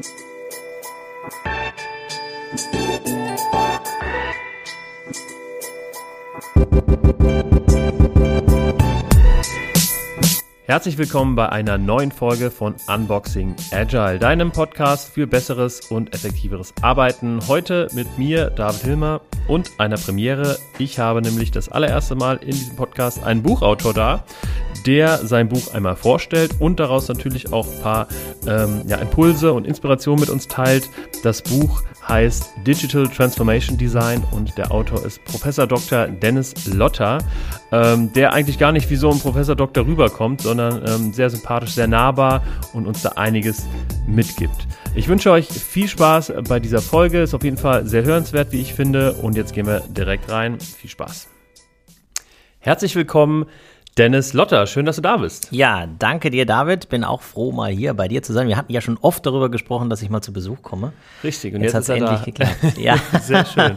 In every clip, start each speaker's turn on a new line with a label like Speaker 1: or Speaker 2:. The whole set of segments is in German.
Speaker 1: Thank you. Herzlich willkommen bei einer neuen Folge von Unboxing Agile, deinem Podcast für besseres und effektiveres Arbeiten. Heute mit mir, David Hilmer, und einer Premiere. Ich habe nämlich das allererste Mal in diesem Podcast einen Buchautor da, der sein Buch einmal vorstellt und daraus natürlich auch ein paar ähm, ja, Impulse und Inspirationen mit uns teilt. Das Buch heißt Digital Transformation Design und der Autor ist Professor Dr. Dennis Lotter, ähm, der eigentlich gar nicht wie so ein Professor Doktor rüberkommt, sondern ähm, sehr sympathisch, sehr nahbar und uns da einiges mitgibt. Ich wünsche euch viel Spaß bei dieser Folge, ist auf jeden Fall sehr hörenswert, wie ich finde und jetzt gehen wir direkt rein. Viel Spaß. Herzlich willkommen Dennis Lotter, schön, dass du da bist.
Speaker 2: Ja, danke dir, David. Bin auch froh, mal hier bei dir zu sein. Wir hatten ja schon oft darüber gesprochen, dass ich mal zu Besuch komme.
Speaker 1: Richtig, und jetzt, jetzt hat es endlich da. geklappt. Ja. Sehr schön.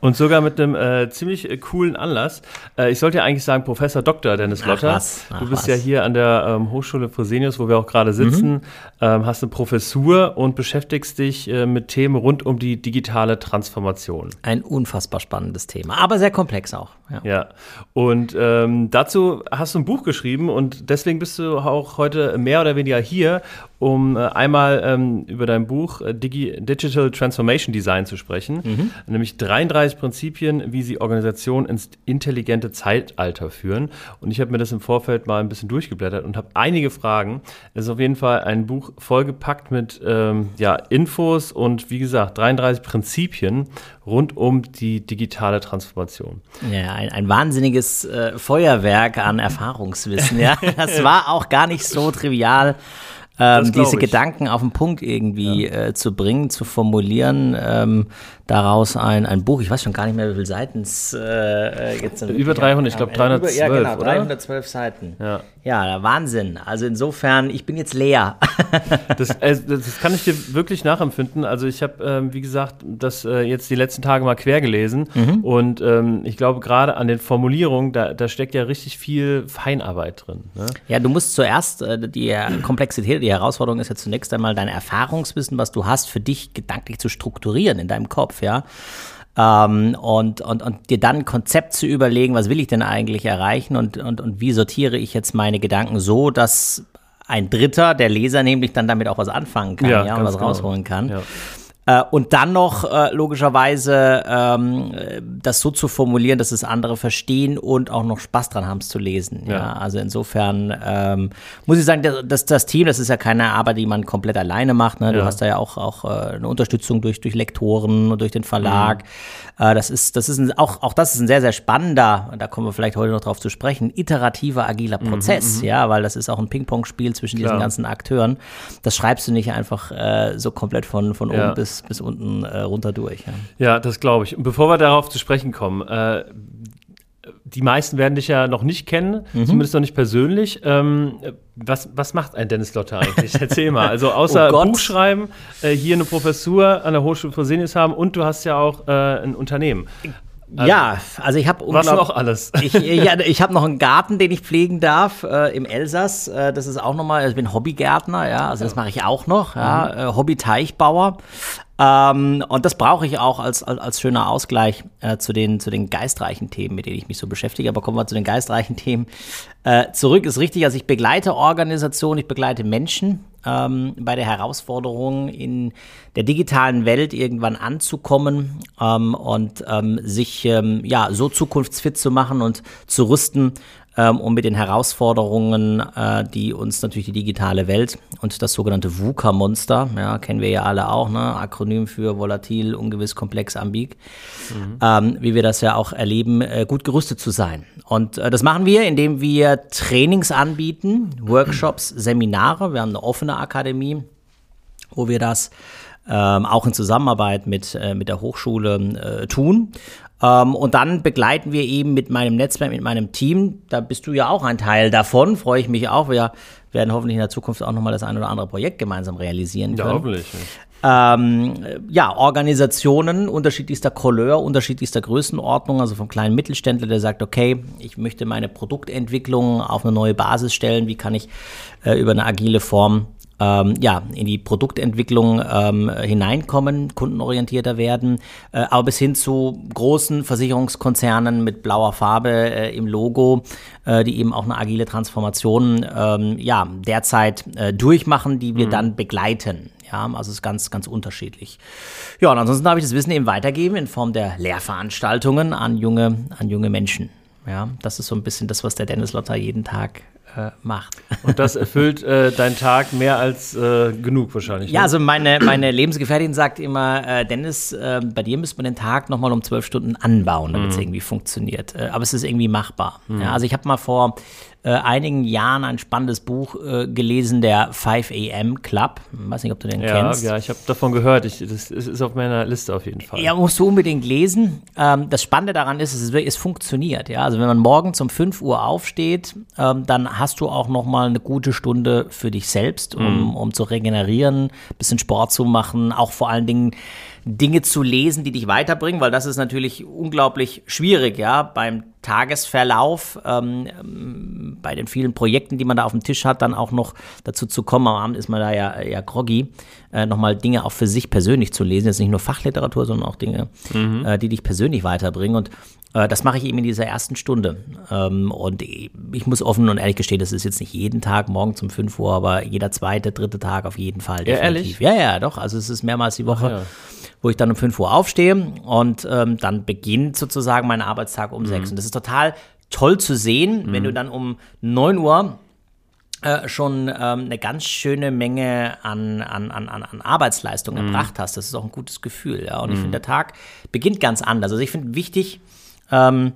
Speaker 1: Und sogar mit einem äh, ziemlich äh, coolen Anlass. Äh, ich sollte ja eigentlich sagen, Professor Dr. Dennis Lotter. Ach, was, ach, du bist was. ja hier an der ähm, Hochschule Fresenius, wo wir auch gerade sitzen, mhm. ähm, hast eine Professur und beschäftigst dich äh, mit Themen rund um die digitale Transformation.
Speaker 2: Ein unfassbar spannendes Thema, aber sehr komplex auch.
Speaker 1: Ja, ja. und ähm, dazu hast du ein Buch geschrieben und deswegen bist du auch heute mehr oder weniger hier, um äh, einmal ähm, über dein Buch äh, Digi Digital Transformation Design zu sprechen, mhm. nämlich 33 Prinzipien, wie sie Organisationen ins intelligente Zeitalter führen. Und ich habe mir das im Vorfeld mal ein bisschen durchgeblättert und habe einige Fragen. Es ist auf jeden Fall ein Buch vollgepackt mit ähm, ja, Infos und wie gesagt 33 Prinzipien rund um die digitale Transformation.
Speaker 2: Ja, ein, ein wahnsinniges äh, Feuerwerk an Erfahrungswissen. Ja, das war auch gar nicht so trivial ähm, diese ich. Gedanken auf den Punkt irgendwie ja. äh, zu bringen, zu formulieren, ähm, daraus ein, ein Buch, ich weiß schon gar nicht mehr, wie viele Seiten es äh, äh jetzt
Speaker 1: sind. Über 300, ich glaube 312,
Speaker 2: über, Ja, genau, 312 oder? Seiten. Ja. ja, Wahnsinn. Also insofern, ich bin jetzt leer.
Speaker 1: das, äh, das kann ich dir wirklich nachempfinden. Also ich habe, ähm, wie gesagt, das äh, jetzt die letzten Tage mal quer gelesen mhm. und ähm, ich glaube gerade an den Formulierungen, da, da steckt ja richtig viel Feinarbeit drin. Ne?
Speaker 2: Ja, du musst zuerst äh, die Komplexität, die Herausforderung ist ja zunächst einmal dein Erfahrungswissen, was du hast, für dich gedanklich zu strukturieren in deinem Kopf. Kopf, ja. Ähm, und, und, und dir dann ein Konzept zu überlegen, was will ich denn eigentlich erreichen und, und, und wie sortiere ich jetzt meine Gedanken so, dass ein Dritter, der Leser nämlich dann damit auch was anfangen kann, ja, ja und was genau. rausholen kann. Ja. Äh, und dann noch äh, logischerweise ähm, das so zu formulieren, dass es andere verstehen und auch noch Spaß dran haben, es zu lesen. Ja. ja also insofern ähm, muss ich sagen, dass das Team, das ist ja keine Arbeit, die man komplett alleine macht. Ne? Du ja. hast da ja auch, auch äh, eine Unterstützung durch, durch Lektoren und durch den Verlag. Mhm. Äh, das ist, das ist ein, auch, auch das ist ein sehr, sehr spannender, da kommen wir vielleicht heute noch drauf zu sprechen, iterativer, agiler mhm, Prozess, mhm, ja, weil das ist auch ein Ping-Pong-Spiel zwischen Klar. diesen ganzen Akteuren. Das schreibst du nicht einfach äh, so komplett von, von ja. oben bis bis, unten äh, runter durch. Ja,
Speaker 1: ja das glaube ich. Und bevor wir darauf zu sprechen kommen, äh, die meisten werden dich ja noch nicht kennen, mhm. zumindest noch nicht persönlich. Ähm, was, was macht ein Dennis Lotter eigentlich? Erzähl mal. Also außer oh Buchschreiben, äh, hier eine Professur an der Hochschule Fresenius haben und du hast ja auch äh, ein Unternehmen.
Speaker 2: Also, ja, also ich habe
Speaker 1: Was noch alles?
Speaker 2: ich ja, ich habe noch einen Garten, den ich pflegen darf äh, im Elsass. Äh, das ist auch nochmal, also ich bin Hobbygärtner, ja, also das mache ich auch noch, ja, mhm. äh, Hobby-Teichbauer. Ähm, und das brauche ich auch als, als, als schöner Ausgleich äh, zu, den, zu den geistreichen Themen, mit denen ich mich so beschäftige. Aber kommen wir zu den geistreichen Themen äh, zurück. Ist richtig, also ich begleite Organisationen, ich begleite Menschen ähm, bei der Herausforderung, in der digitalen Welt irgendwann anzukommen ähm, und ähm, sich ähm, ja, so zukunftsfit zu machen und zu rüsten, ähm, um mit den Herausforderungen, äh, die uns natürlich die digitale Welt und das sogenannte VUCA-Monster, ja, kennen wir ja alle auch, ne? Akronym für volatil, ungewiss, komplex, ambig, mhm. ähm, wie wir das ja auch erleben, äh, gut gerüstet zu sein. Und äh, das machen wir, indem wir Trainings anbieten, Workshops, Seminare. Wir haben eine offene Akademie, wo wir das ähm, auch in Zusammenarbeit mit, äh, mit der Hochschule äh, tun. Ähm, und dann begleiten wir eben mit meinem Netzwerk, mit meinem Team. Da bist du ja auch ein Teil davon, freue ich mich auch. Wir werden hoffentlich in der Zukunft auch nochmal das ein oder andere Projekt gemeinsam realisieren können. Ja, hoffentlich. Ähm, ja, Organisationen unterschiedlichster Couleur, unterschiedlichster Größenordnung, also vom kleinen Mittelständler, der sagt, okay, ich möchte meine Produktentwicklung auf eine neue Basis stellen, wie kann ich äh, über eine agile Form ähm, ja, in die Produktentwicklung ähm, hineinkommen, kundenorientierter werden, äh, aber bis hin zu großen Versicherungskonzernen mit blauer Farbe äh, im Logo, äh, die eben auch eine agile Transformation ähm, ja, derzeit äh, durchmachen, die wir mhm. dann begleiten. Ja, also es ist ganz, ganz unterschiedlich. Ja, und ansonsten habe ich das Wissen eben weitergeben in Form der Lehrveranstaltungen an junge, an junge Menschen. Ja, das ist so ein bisschen das, was der Dennis Lotter jeden Tag äh, macht.
Speaker 1: Und das erfüllt äh, deinen Tag mehr als äh, genug wahrscheinlich.
Speaker 2: Ja, ne? also meine, meine Lebensgefährtin sagt immer, äh, Dennis, äh, bei dir müsste man den Tag nochmal um zwölf Stunden anbauen, damit es mhm. irgendwie funktioniert. Äh, aber es ist irgendwie machbar. Mhm. Ja, also ich habe mal vor äh, einigen Jahren ein spannendes Buch äh, gelesen, der 5 AM Club. Ich weiß nicht, ob du den
Speaker 1: ja,
Speaker 2: kennst.
Speaker 1: Ja, ich habe davon gehört. Ich, das ist auf meiner Liste auf jeden Fall.
Speaker 2: Ja, musst du unbedingt lesen. Ähm, das Spannende daran ist, es, es funktioniert. Ja? Also wenn man morgens um 5 Uhr aufsteht, ähm, dann hast du auch noch mal eine gute Stunde für dich selbst, um, mhm. um zu regenerieren, ein bisschen Sport zu machen, auch vor allen Dingen Dinge zu lesen, die dich weiterbringen, weil das ist natürlich unglaublich schwierig, ja, beim Tagesverlauf, ähm, bei den vielen Projekten, die man da auf dem Tisch hat, dann auch noch dazu zu kommen, am Abend ist man da ja, ja groggy, äh, nochmal Dinge auch für sich persönlich zu lesen, jetzt nicht nur Fachliteratur, sondern auch Dinge, mhm. äh, die dich persönlich weiterbringen und äh, das mache ich eben in dieser ersten Stunde. Ähm, und ich muss offen und ehrlich gestehen, das ist jetzt nicht jeden Tag morgen um 5 Uhr, aber jeder zweite, dritte Tag auf jeden Fall.
Speaker 1: Definitiv.
Speaker 2: Ja, ehrlich? Ja, ja, doch. Also es ist mehrmals die Woche. Ach, ja wo ich dann um 5 Uhr aufstehe und ähm, dann beginnt sozusagen mein Arbeitstag um mhm. 6. Und das ist total toll zu sehen, mhm. wenn du dann um 9 Uhr äh, schon ähm, eine ganz schöne Menge an, an, an, an Arbeitsleistung mhm. erbracht hast. Das ist auch ein gutes Gefühl. Ja? Und ich mhm. finde, der Tag beginnt ganz anders. Also ich finde wichtig, ähm,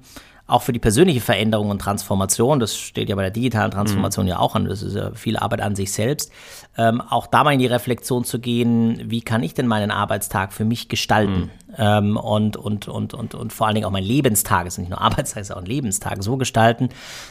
Speaker 2: auch für die persönliche Veränderung und Transformation, das steht ja bei der digitalen Transformation mhm. ja auch an, das ist ja viel Arbeit an sich selbst, ähm, auch da mal in die Reflexion zu gehen, wie kann ich denn meinen Arbeitstag für mich gestalten? Mhm. Ähm, und, und, und, und, und vor allen Dingen auch mein Lebenstag, es ist nicht nur Arbeitstag, es ist auch ein Lebenstag, so gestalten,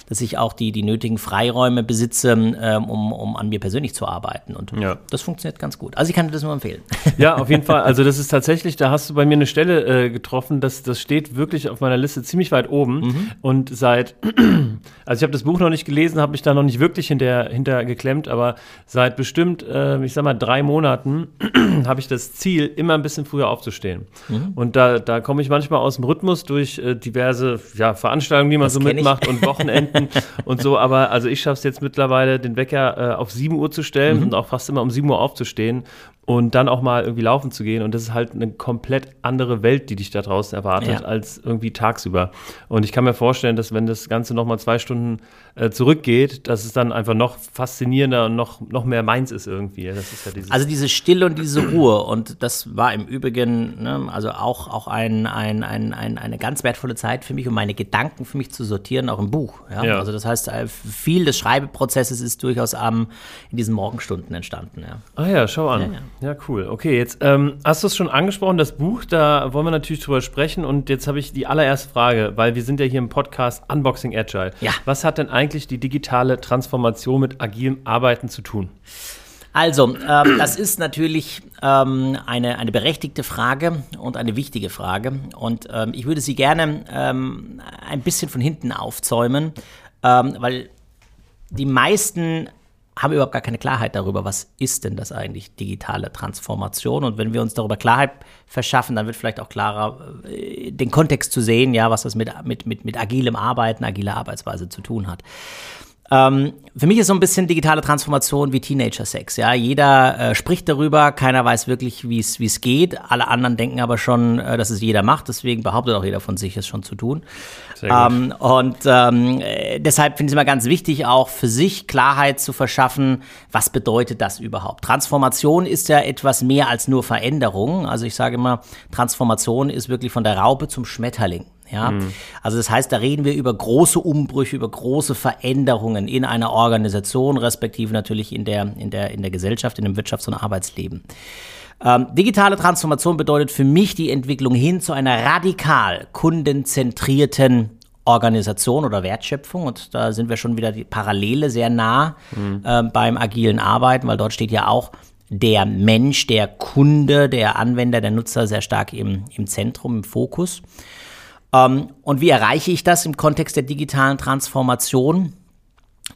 Speaker 2: dass ich auch die, die nötigen Freiräume besitze, ähm, um, um an mir persönlich zu arbeiten. Und ja. das funktioniert ganz gut. Also ich kann dir das nur empfehlen.
Speaker 1: Ja, auf jeden Fall. Also das ist tatsächlich, da hast du bei mir eine Stelle äh, getroffen, das, das steht wirklich auf meiner Liste ziemlich weit oben. Mhm. Und seit, also ich habe das Buch noch nicht gelesen, habe mich da noch nicht wirklich hinter, hinter geklemmt, aber seit bestimmt, äh, ich sag mal, drei Monaten habe ich das Ziel, immer ein bisschen früher aufzustehen. Mhm. Und da, da komme ich manchmal aus dem Rhythmus durch äh, diverse ja, Veranstaltungen, die man das so mitmacht ich. und Wochenenden und so. Aber also ich schaffe es jetzt mittlerweile, den Wecker äh, auf 7 Uhr zu stellen mhm. und auch fast immer um 7 Uhr aufzustehen und dann auch mal irgendwie laufen zu gehen. Und das ist halt eine komplett andere Welt, die dich da draußen erwartet, ja. als irgendwie tagsüber. Und ich kann mir vorstellen, dass wenn das Ganze nochmal zwei Stunden äh, zurückgeht, dass es dann einfach noch faszinierender und noch, noch mehr meins ist irgendwie. Ist
Speaker 2: ja also diese Stille und diese Ruhe. Und das war im Übrigen, ne, also auch, auch ein, ein, ein, ein, eine ganz wertvolle Zeit für mich, um meine Gedanken für mich zu sortieren, auch im Buch. Ja? Also das heißt, äh, viel des Schreibeprozesses ist durchaus am, in diesen Morgenstunden entstanden.
Speaker 1: Ah ja, schau an. Ja, cool. Okay, jetzt ähm, hast du es schon angesprochen, das Buch, da wollen wir natürlich drüber sprechen. Und jetzt habe ich die allererste Frage, weil wir sind ja hier im Podcast Unboxing Agile. Ja. Was hat denn eigentlich die digitale Transformation mit agilem Arbeiten zu tun?
Speaker 2: Also, ähm, das ist natürlich ähm, eine, eine berechtigte Frage und eine wichtige Frage. Und ähm, ich würde sie gerne ähm, ein bisschen von hinten aufzäumen, ähm, weil die meisten haben überhaupt gar keine Klarheit darüber, was ist denn das eigentlich digitale Transformation. Und wenn wir uns darüber Klarheit verschaffen, dann wird vielleicht auch klarer, äh, den Kontext zu sehen, ja, was das mit, mit, mit, mit agilem Arbeiten, agiler Arbeitsweise zu tun hat. Ähm, für mich ist so ein bisschen digitale Transformation wie Teenager-Sex. Ja, jeder äh, spricht darüber, keiner weiß wirklich, wie es wie es geht. Alle anderen denken aber schon, äh, dass es jeder macht. Deswegen behauptet auch jeder von sich, es schon zu tun. Ähm, und ähm, äh, deshalb finde ich es immer ganz wichtig, auch für sich Klarheit zu verschaffen, was bedeutet das überhaupt? Transformation ist ja etwas mehr als nur Veränderung. Also ich sage immer, Transformation ist wirklich von der Raupe zum Schmetterling. Ja, mhm. also das heißt, da reden wir über große Umbrüche, über große Veränderungen in einer Organisation, respektive natürlich in der, in der, in der Gesellschaft, in dem Wirtschafts- und Arbeitsleben. Ähm, digitale Transformation bedeutet für mich die Entwicklung hin zu einer radikal kundenzentrierten Organisation oder Wertschöpfung. Und da sind wir schon wieder die Parallele sehr nah mhm. äh, beim agilen Arbeiten, weil dort steht ja auch der Mensch, der Kunde, der Anwender, der Nutzer sehr stark im, im Zentrum, im Fokus. Ähm, und wie erreiche ich das im Kontext der digitalen Transformation?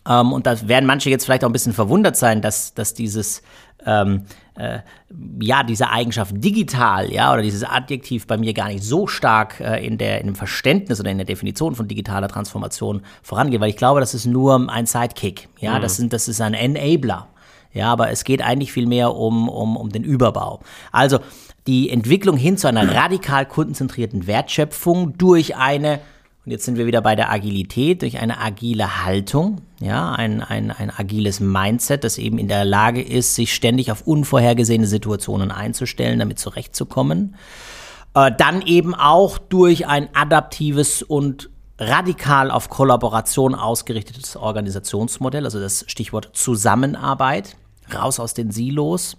Speaker 2: Ähm, und da werden manche jetzt vielleicht auch ein bisschen verwundert sein, dass, dass dieses ähm, äh, ja, diese Eigenschaft digital, ja, oder dieses Adjektiv bei mir gar nicht so stark äh, in, der, in dem Verständnis oder in der Definition von digitaler Transformation vorangeht, weil ich glaube, das ist nur ein Sidekick, ja, mhm. das, sind, das ist ein Enabler, ja, aber es geht eigentlich viel mehr um, um, um den Überbau. Also die Entwicklung hin zu einer radikal kundenzentrierten Wertschöpfung durch eine und jetzt sind wir wieder bei der Agilität durch eine agile Haltung, ja, ein, ein, ein agiles Mindset, das eben in der Lage ist, sich ständig auf unvorhergesehene Situationen einzustellen, damit zurechtzukommen. Äh, dann eben auch durch ein adaptives und radikal auf Kollaboration ausgerichtetes Organisationsmodell, also das Stichwort Zusammenarbeit, raus aus den Silos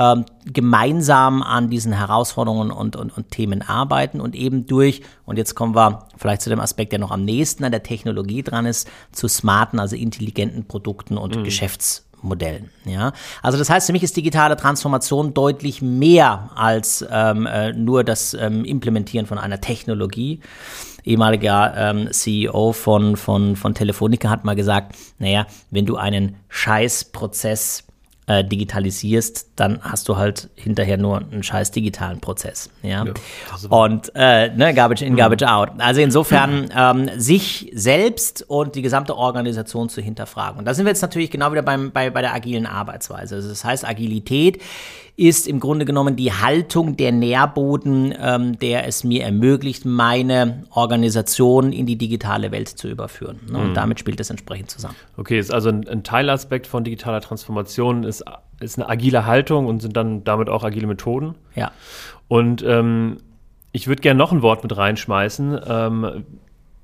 Speaker 2: ähm, gemeinsam an diesen Herausforderungen und, und, und Themen arbeiten und eben durch, und jetzt kommen wir vielleicht zu dem Aspekt, der noch am nächsten an der Technologie dran ist, zu smarten, also intelligenten Produkten und mhm. Geschäftsmodellen. Ja, also das heißt, für mich ist digitale Transformation deutlich mehr als ähm, äh, nur das ähm, Implementieren von einer Technologie. Ehemaliger ähm, CEO von, von, von Telefonica hat mal gesagt, naja, wenn du einen Scheißprozess äh, digitalisierst, dann hast du halt hinterher nur einen scheiß digitalen Prozess. Ja. ja und äh, ne, Garbage in, Garbage mhm. out. Also insofern ähm, sich selbst und die gesamte Organisation zu hinterfragen. Und da sind wir jetzt natürlich genau wieder beim, bei, bei der agilen Arbeitsweise. Also das heißt, Agilität ist im Grunde genommen die Haltung der Nährboden, ähm, der es mir ermöglicht, meine Organisation in die digitale Welt zu überführen. Ne? Und mhm. damit spielt es entsprechend zusammen.
Speaker 1: Okay, ist also ein, ein, Teilaspekt von digitaler Transformation ist, ist eine agile Haltung und sind dann damit auch agile Methoden.
Speaker 2: Ja.
Speaker 1: Und ähm, ich würde gerne noch ein Wort mit reinschmeißen. Ähm,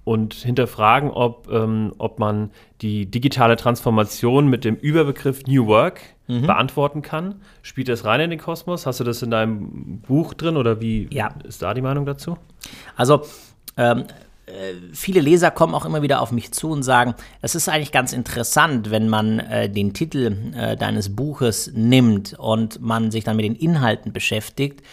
Speaker 1: und hinterfragen, ob, ähm, ob man die digitale Transformation mit dem Überbegriff New Work mhm. beantworten kann. Spielt das rein in den Kosmos? Hast du das in deinem Buch drin oder wie ja. ist da die Meinung dazu?
Speaker 2: Also ähm, äh, viele Leser kommen auch immer wieder auf mich zu und sagen, es ist eigentlich ganz interessant, wenn man äh, den Titel äh, deines Buches nimmt und man sich dann mit den Inhalten beschäftigt,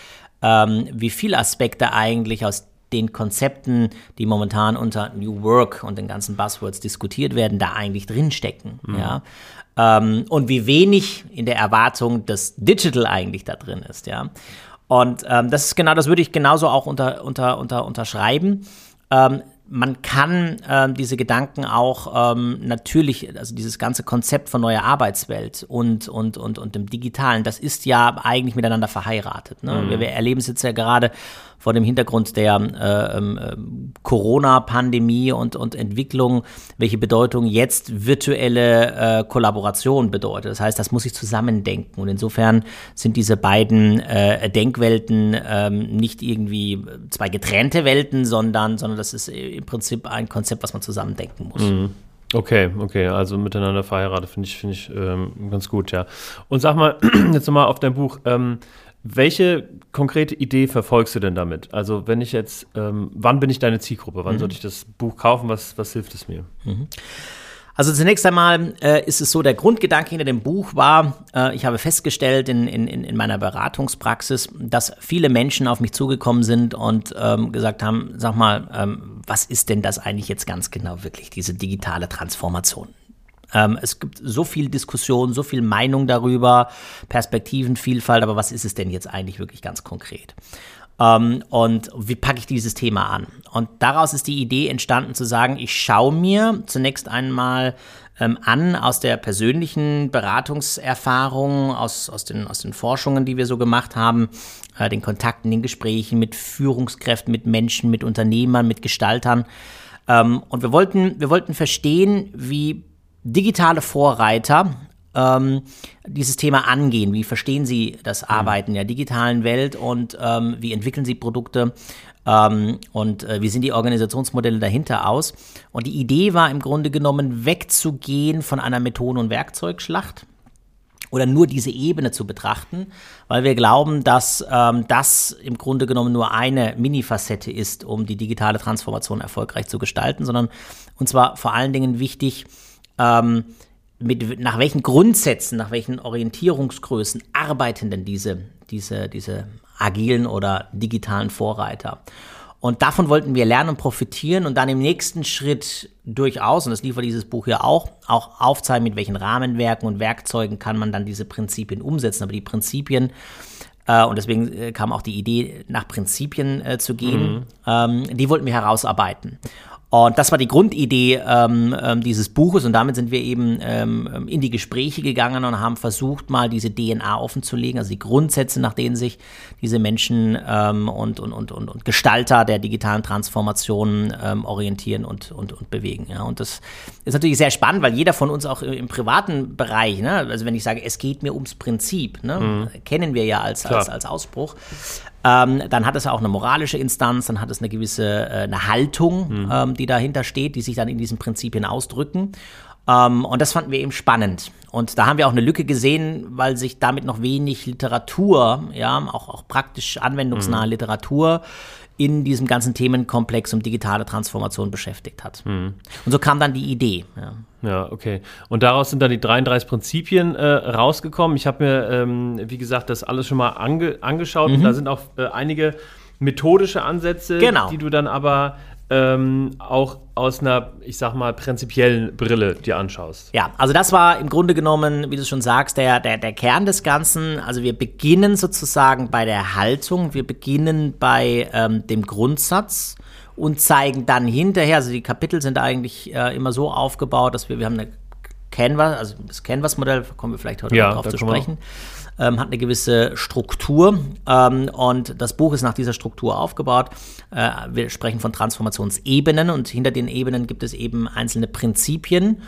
Speaker 2: ähm, wie viele Aspekte eigentlich aus den Konzepten, die momentan unter New Work und den ganzen Buzzwords diskutiert werden, da eigentlich drinstecken. Mhm. Ja? Ähm, und wie wenig in der Erwartung das Digital eigentlich da drin ist. Ja? Und ähm, das ist genau, das würde ich genauso auch unter, unter, unter, unterschreiben. Ähm, man kann äh, diese Gedanken auch ähm, natürlich, also dieses ganze Konzept von neuer Arbeitswelt und, und, und, und dem Digitalen, das ist ja eigentlich miteinander verheiratet. Ne? Mhm. Wir, wir erleben es jetzt ja gerade vor dem Hintergrund der äh, ähm, äh, Corona-Pandemie und, und Entwicklung, welche Bedeutung jetzt virtuelle äh, Kollaboration bedeutet. Das heißt, das muss ich zusammendenken. Und insofern sind diese beiden äh, Denkwelten ähm, nicht irgendwie zwei getrennte Welten, sondern, sondern das ist im Prinzip ein Konzept, was man zusammendenken muss.
Speaker 1: Mhm. Okay, okay, also miteinander verheiratet finde ich, finde ich ähm, ganz gut, ja. Und sag mal, jetzt nochmal auf dein Buch, ähm, welche konkrete Idee verfolgst du denn damit? Also wenn ich jetzt, ähm, wann bin ich deine Zielgruppe? Wann mhm. sollte ich das Buch kaufen? Was, was hilft es mir? Mhm.
Speaker 2: Also zunächst einmal äh, ist es so, der Grundgedanke hinter dem Buch war, äh, ich habe festgestellt in, in, in meiner Beratungspraxis, dass viele Menschen auf mich zugekommen sind und ähm, gesagt haben, sag mal, ähm, was ist denn das eigentlich jetzt ganz genau wirklich, diese digitale Transformation? Ähm, es gibt so viel Diskussion, so viel Meinung darüber, Perspektivenvielfalt, aber was ist es denn jetzt eigentlich wirklich ganz konkret? Ähm, und wie packe ich dieses Thema an? Und daraus ist die Idee entstanden zu sagen, ich schaue mir zunächst einmal ähm, an aus der persönlichen Beratungserfahrung, aus, aus, den, aus den Forschungen, die wir so gemacht haben, äh, den Kontakten, den Gesprächen mit Führungskräften, mit Menschen, mit Unternehmern, mit Gestaltern. Ähm, und wir wollten, wir wollten verstehen, wie digitale Vorreiter ähm, dieses Thema angehen? Wie verstehen Sie das mhm. Arbeiten in der digitalen Welt und ähm, wie entwickeln Sie Produkte? Ähm, und äh, wie sehen die Organisationsmodelle dahinter aus? Und die Idee war im Grunde genommen, wegzugehen von einer Methoden- und Werkzeugschlacht oder nur diese Ebene zu betrachten, weil wir glauben, dass ähm, das im Grunde genommen nur eine Mini-Facette ist, um die digitale Transformation erfolgreich zu gestalten, sondern uns war vor allen Dingen wichtig, ähm, mit, nach welchen Grundsätzen, nach welchen Orientierungsgrößen arbeiten denn diese, diese, diese agilen oder digitalen Vorreiter? Und davon wollten wir lernen und profitieren und dann im nächsten Schritt durchaus, und das liefert dieses Buch ja auch, auch aufzeigen, mit welchen Rahmenwerken und Werkzeugen kann man dann diese Prinzipien umsetzen. Aber die Prinzipien, äh, und deswegen äh, kam auch die Idee, nach Prinzipien äh, zu gehen, mhm. ähm, die wollten wir herausarbeiten. Und das war die Grundidee ähm, ähm, dieses Buches und damit sind wir eben ähm, in die Gespräche gegangen und haben versucht, mal diese DNA offenzulegen, also die Grundsätze, nach denen sich diese Menschen ähm, und, und, und, und, und Gestalter der digitalen Transformation ähm, orientieren und, und, und bewegen. Ja. Und das ist natürlich sehr spannend, weil jeder von uns auch im privaten Bereich, ne, also wenn ich sage, es geht mir ums Prinzip, ne, mhm. kennen wir ja als, als, als Ausbruch. Ähm, dann hat es auch eine moralische Instanz, dann hat es eine gewisse äh, eine Haltung, mhm. ähm, die dahinter steht, die sich dann in diesen Prinzipien ausdrücken. Ähm, und das fanden wir eben spannend. Und da haben wir auch eine Lücke gesehen, weil sich damit noch wenig Literatur, ja, auch, auch praktisch anwendungsnahe mhm. Literatur in diesem ganzen Themenkomplex um digitale Transformation beschäftigt hat. Mhm. Und so kam dann die Idee.
Speaker 1: Ja. Ja, okay. Und daraus sind dann die 33 Prinzipien äh, rausgekommen. Ich habe mir, ähm, wie gesagt, das alles schon mal ange angeschaut mhm. und da sind auch äh, einige methodische Ansätze, genau. die du dann aber ähm, auch aus einer, ich sag mal, prinzipiellen Brille dir anschaust.
Speaker 2: Ja, also das war im Grunde genommen, wie du schon sagst, der, der, der Kern des Ganzen. Also wir beginnen sozusagen bei der Haltung, wir beginnen bei ähm, dem Grundsatz und zeigen dann hinterher, also die Kapitel sind eigentlich äh, immer so aufgebaut, dass wir, wir haben eine Canvas, also das Canvas-Modell, kommen wir vielleicht heute ja, drauf zu sprechen, ähm, hat eine gewisse Struktur ähm, und das Buch ist nach dieser Struktur aufgebaut. Äh, wir sprechen von Transformationsebenen und hinter den Ebenen gibt es eben einzelne Prinzipien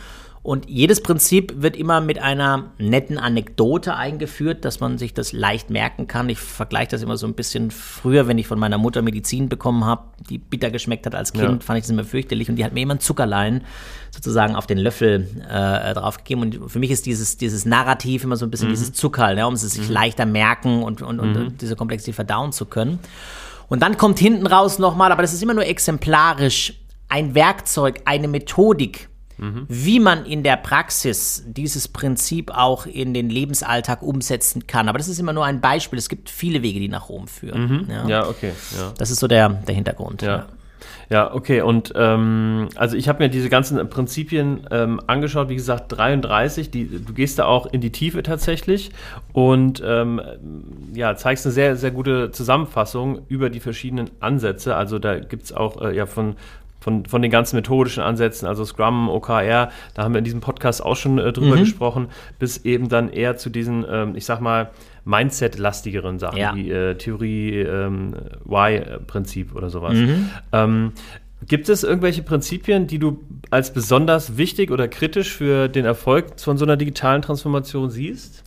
Speaker 2: und jedes Prinzip wird immer mit einer netten Anekdote eingeführt, dass man sich das leicht merken kann. Ich vergleiche das immer so ein bisschen früher, wenn ich von meiner Mutter Medizin bekommen habe, die bitter geschmeckt hat als Kind, ja. fand ich das immer fürchterlich. Und die hat mir immer ein Zuckerlein sozusagen auf den Löffel äh, draufgegeben. Und für mich ist dieses, dieses Narrativ immer so ein bisschen mhm. dieses Zuckerl, ja, um es sich mhm. leichter merken und, und, und mhm. diese Komplexität verdauen zu können. Und dann kommt hinten raus nochmal, aber das ist immer nur exemplarisch, ein Werkzeug, eine Methodik, Mhm. Wie man in der Praxis dieses Prinzip auch in den Lebensalltag umsetzen kann. Aber das ist immer nur ein Beispiel. Es gibt viele Wege, die nach Rom führen.
Speaker 1: Mhm. Ja. ja. okay. Ja.
Speaker 2: Das ist so der, der Hintergrund.
Speaker 1: Ja. ja. Ja, okay. Und ähm, also ich habe mir diese ganzen Prinzipien ähm, angeschaut, wie gesagt, 33. Die, du gehst da auch in die Tiefe tatsächlich und ähm, ja, zeigst eine sehr, sehr gute Zusammenfassung über die verschiedenen Ansätze. Also da gibt es auch äh, ja von von, von den ganzen methodischen Ansätzen, also Scrum, OKR, da haben wir in diesem Podcast auch schon äh, drüber mhm. gesprochen, bis eben dann eher zu diesen, ähm, ich sag mal, Mindset-lastigeren Sachen, ja. wie äh, Theorie ähm, Y-Prinzip oder sowas. Mhm. Ähm, Gibt es irgendwelche Prinzipien, die du als besonders wichtig oder kritisch für den Erfolg von so einer digitalen Transformation siehst?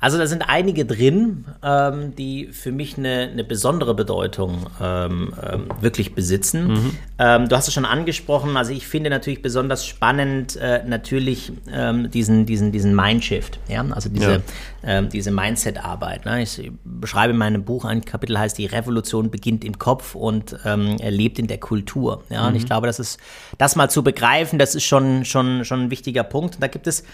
Speaker 2: Also da sind einige drin, ähm, die für mich eine, eine besondere Bedeutung ähm, ähm, wirklich besitzen. Mhm. Ähm, du hast es schon angesprochen, also ich finde natürlich besonders spannend äh, natürlich ähm, diesen, diesen, diesen Mindshift, ja? also diese, ja. Ähm, diese Mindset-Arbeit. Ne? Ich beschreibe in meinem Buch, ein Kapitel heißt, die Revolution beginnt im Kopf und ähm, lebt in der Kultur. Ja? Mhm. Und ich mhm. glaube, das ist, das mal zu begreifen, das ist schon, schon, schon ein wichtiger Punkt. Und da gibt es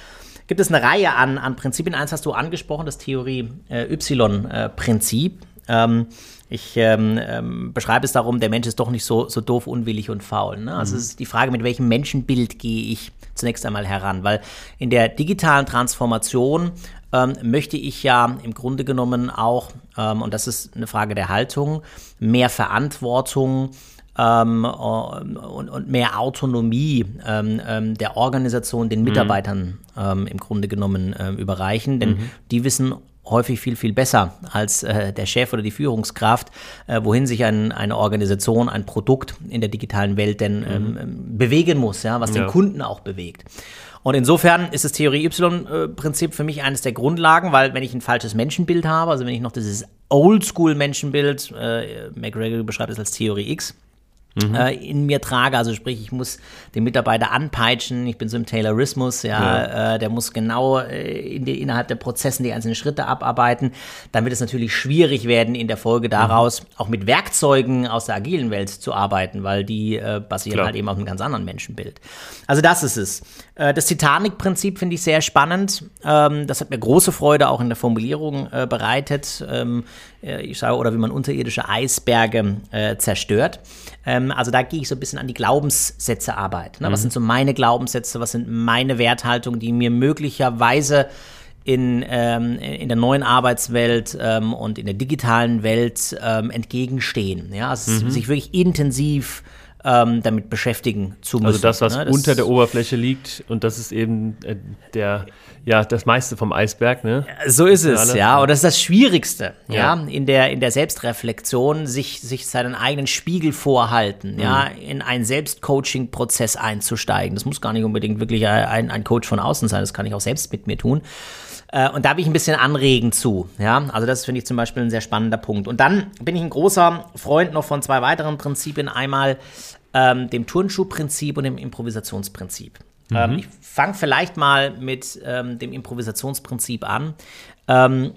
Speaker 2: gibt es eine Reihe an, an Prinzipien. Eins hast du angesprochen, das Theorie äh, Y-Prinzip. Ähm, ich ähm, ähm, beschreibe es darum, der Mensch ist doch nicht so, so doof, unwillig und faul. Ne? Also mhm. es ist die Frage, mit welchem Menschenbild gehe ich zunächst einmal heran. Weil in der digitalen Transformation ähm, möchte ich ja im Grunde genommen auch, ähm, und das ist eine Frage der Haltung, mehr Verantwortung, ähm, und, und, mehr Autonomie ähm, ähm, der Organisation den mhm. Mitarbeitern mhm. im Grunde genommen äh, überreichen, denn mhm. die wissen häufig viel, viel besser als äh, der Chef oder die Führungskraft, äh, wohin sich ein, eine Organisation, ein Produkt in der digitalen Welt denn mhm. ähm, ähm bewegen muss, ja, was ja. den Kunden auch bewegt. Und insofern ist das Theorie Y-Prinzip für mich eines der Grundlagen, weil wenn ich ein falsches Menschenbild habe, also wenn ich noch dieses Oldschool-Menschenbild, äh, McGregor beschreibt es als Theorie X, mhm. äh, in mir trage. Also sprich, ich muss den Mitarbeiter anpeitschen. Ich bin so im Taylorismus, ja, ja. Äh, der muss genau äh, in die, innerhalb der Prozessen die einzelnen Schritte abarbeiten. Dann wird es natürlich schwierig werden, in der Folge daraus mhm. auch mit Werkzeugen aus der agilen Welt zu arbeiten, weil die äh, basieren Klar. halt eben auf einem ganz anderen Menschenbild. Also das ist es. Äh, das Titanic-Prinzip finde ich sehr spannend. Ähm, das hat mir große Freude auch in der Formulierung äh, bereitet. Ähm, äh, ich sage, oder wie man unterirdische Eisberge zerstört. Ähm, also da gehe ich so ein bisschen an die Glaubenssätze Arbeit. Ne? Was mhm. sind so meine Glaubenssätze? Was sind meine Werthaltungen, die mir möglicherweise in, ähm, in der neuen Arbeitswelt ähm, und in der digitalen Welt ähm, entgegenstehen. Ja, also mhm. sich wirklich intensiv ähm, damit beschäftigen zu müssen.
Speaker 1: Also das, was ne? das unter der Oberfläche liegt und das ist eben äh, der, ja, das meiste vom Eisberg, ne?
Speaker 2: So ist es, ja. Und das ist das Schwierigste, ja, ja, in der, in der Selbstreflexion, sich, sich seinen eigenen Spiegel vorhalten, mhm. ja, in einen Selbstcoaching-Prozess einzusteigen. Das muss gar nicht unbedingt wirklich ein, ein Coach von außen sein, das kann ich auch selbst mit mir tun. Äh, und da bin ich ein bisschen anregend zu. Ja, also das finde ich zum Beispiel ein sehr spannender Punkt. Und dann bin ich ein großer Freund noch von zwei weiteren Prinzipien. Einmal ähm, dem Turnschuhprinzip und dem Improvisationsprinzip. Mhm. Ähm, ich fange vielleicht mal mit ähm, dem Improvisationsprinzip an. Ähm,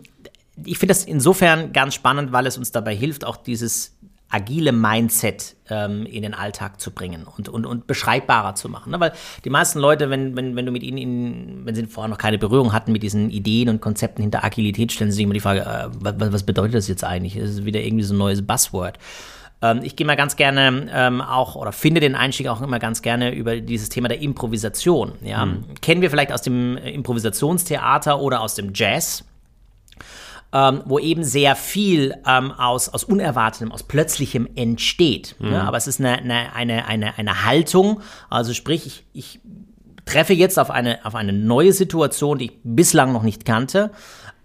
Speaker 2: ich finde das insofern ganz spannend, weil es uns dabei hilft, auch dieses agile Mindset ähm, in den Alltag zu bringen und, und, und beschreibbarer zu machen. Ne? Weil die meisten Leute, wenn, wenn, wenn du mit ihnen, in, wenn sie vorher noch keine Berührung hatten mit diesen Ideen und Konzepten hinter Agilität, stellen sie sich immer die Frage, äh, was, was bedeutet das jetzt eigentlich? Das ist wieder irgendwie so ein neues Buzzword. Ähm, ich gehe mal ganz gerne ähm, auch oder finde den Einstieg auch immer ganz gerne über dieses Thema der Improvisation. Ja? Mhm. Kennen wir vielleicht aus dem Improvisationstheater oder aus dem Jazz. Ähm, wo eben sehr viel ähm, aus, aus Unerwartetem, aus Plötzlichem entsteht. Mhm. Ja, aber es ist eine, eine, eine, eine, eine Haltung, also sprich, ich, ich treffe jetzt auf eine, auf eine neue Situation, die ich bislang noch nicht kannte